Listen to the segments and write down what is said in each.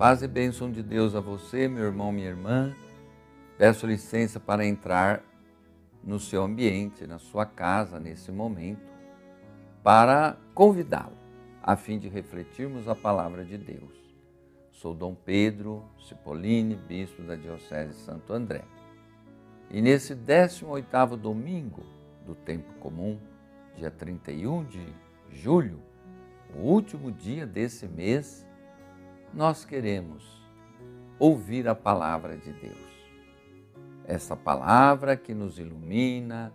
Paz e bênção de Deus a você, meu irmão, minha irmã. Peço licença para entrar no seu ambiente, na sua casa, nesse momento, para convidá-lo, a fim de refletirmos a palavra de Deus. Sou Dom Pedro Cipollini, bispo da Diocese de Santo André. E nesse 18º domingo do tempo comum, dia 31 de julho, o último dia desse mês, nós queremos ouvir a palavra de Deus. Essa palavra que nos ilumina,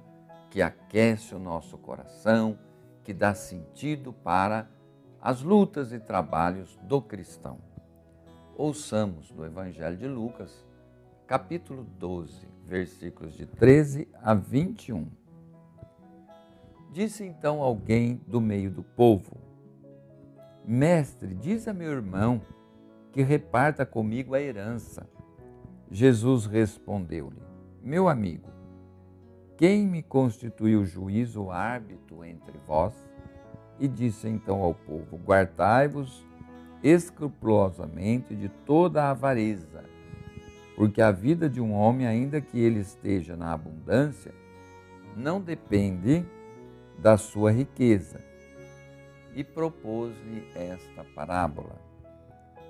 que aquece o nosso coração, que dá sentido para as lutas e trabalhos do cristão. Ouçamos do Evangelho de Lucas, capítulo 12, versículos de 13 a 21. Disse então alguém do meio do povo: Mestre, diz a meu irmão que reparta comigo a herança. Jesus respondeu-lhe: Meu amigo, quem me constituiu juiz ou árbitro entre vós? E disse então ao povo: Guardai-vos escrupulosamente de toda a avareza, porque a vida de um homem, ainda que ele esteja na abundância, não depende da sua riqueza. E propôs-lhe esta parábola.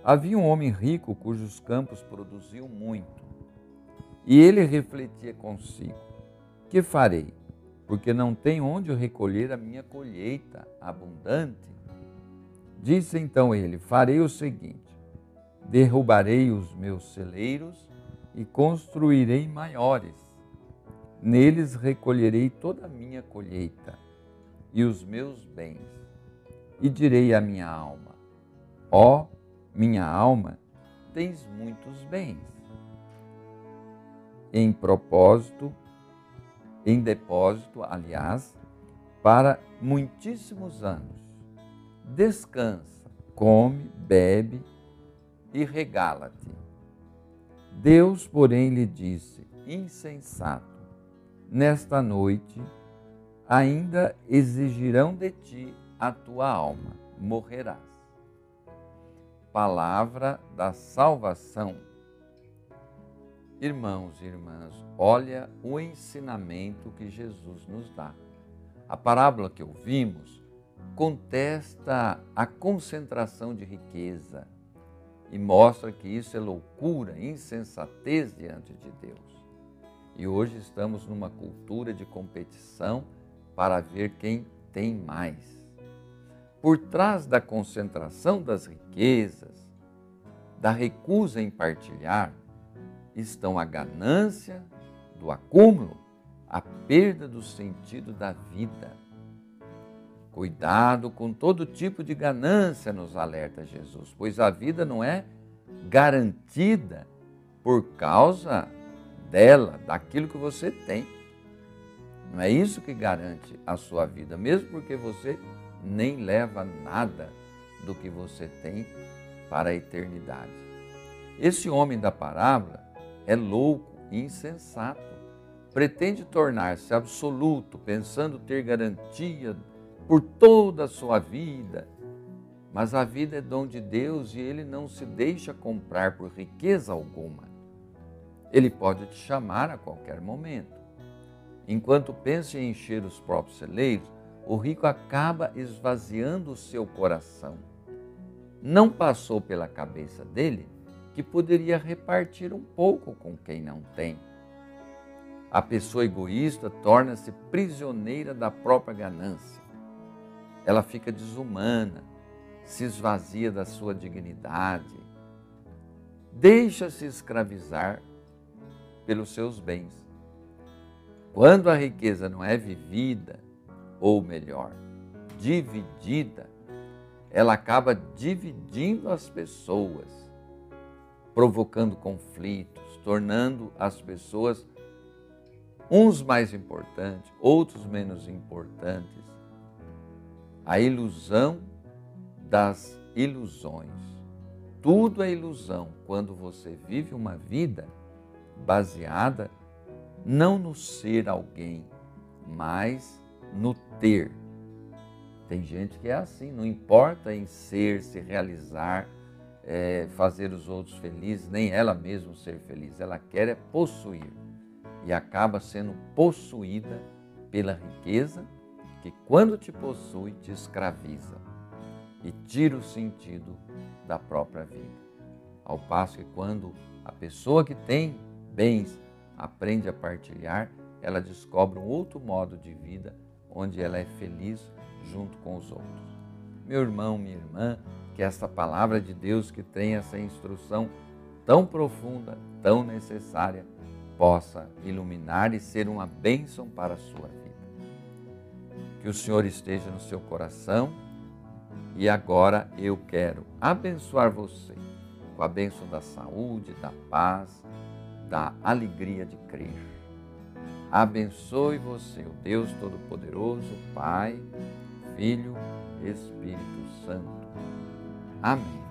Havia um homem rico cujos campos produziam muito. E ele refletia consigo: Que farei? Porque não tenho onde recolher a minha colheita abundante. Disse então ele: Farei o seguinte: derrubarei os meus celeiros e construirei maiores. Neles recolherei toda a minha colheita e os meus bens. E direi à minha alma: Ó oh, minha alma, tens muitos bens. Em propósito, em depósito, aliás, para muitíssimos anos. Descansa, come, bebe e regala-te. Deus, porém, lhe disse: Insensato, nesta noite ainda exigirão de ti a tua alma, morrerás palavra da salvação. Irmãos e irmãs, olha o ensinamento que Jesus nos dá. A parábola que ouvimos contesta a concentração de riqueza e mostra que isso é loucura, insensatez diante de Deus. E hoje estamos numa cultura de competição para ver quem tem mais por trás da concentração das riquezas, da recusa em partilhar, estão a ganância do acúmulo, a perda do sentido da vida. Cuidado com todo tipo de ganância, nos alerta Jesus, pois a vida não é garantida por causa dela, daquilo que você tem. Não é isso que garante a sua vida, mesmo porque você nem leva nada do que você tem para a eternidade. Esse homem da parábola é louco e insensato. Pretende tornar-se absoluto, pensando ter garantia por toda a sua vida. Mas a vida é dom de Deus e ele não se deixa comprar por riqueza alguma. Ele pode te chamar a qualquer momento. Enquanto pensa em encher os próprios celeiros, o rico acaba esvaziando o seu coração. Não passou pela cabeça dele que poderia repartir um pouco com quem não tem. A pessoa egoísta torna-se prisioneira da própria ganância. Ela fica desumana, se esvazia da sua dignidade, deixa-se escravizar pelos seus bens. Quando a riqueza não é vivida, ou melhor, dividida, ela acaba dividindo as pessoas, provocando conflitos, tornando as pessoas uns mais importantes, outros menos importantes. A ilusão das ilusões. Tudo é ilusão quando você vive uma vida baseada não no ser alguém, mas no ter. Tem gente que é assim, não importa em ser, se realizar, é, fazer os outros felizes, nem ela mesma ser feliz. Ela quer é possuir e acaba sendo possuída pela riqueza que, quando te possui, te escraviza e tira o sentido da própria vida. Ao passo que, quando a pessoa que tem bens aprende a partilhar, ela descobre um outro modo de vida onde ela é feliz junto com os outros. Meu irmão, minha irmã, que esta palavra de Deus que tem essa instrução tão profunda, tão necessária, possa iluminar e ser uma bênção para a sua vida. Que o Senhor esteja no seu coração e agora eu quero abençoar você com a bênção da saúde, da paz, da alegria de crer. Abençoe você, o Deus Todo-Poderoso, Pai, Filho, Espírito Santo. Amém.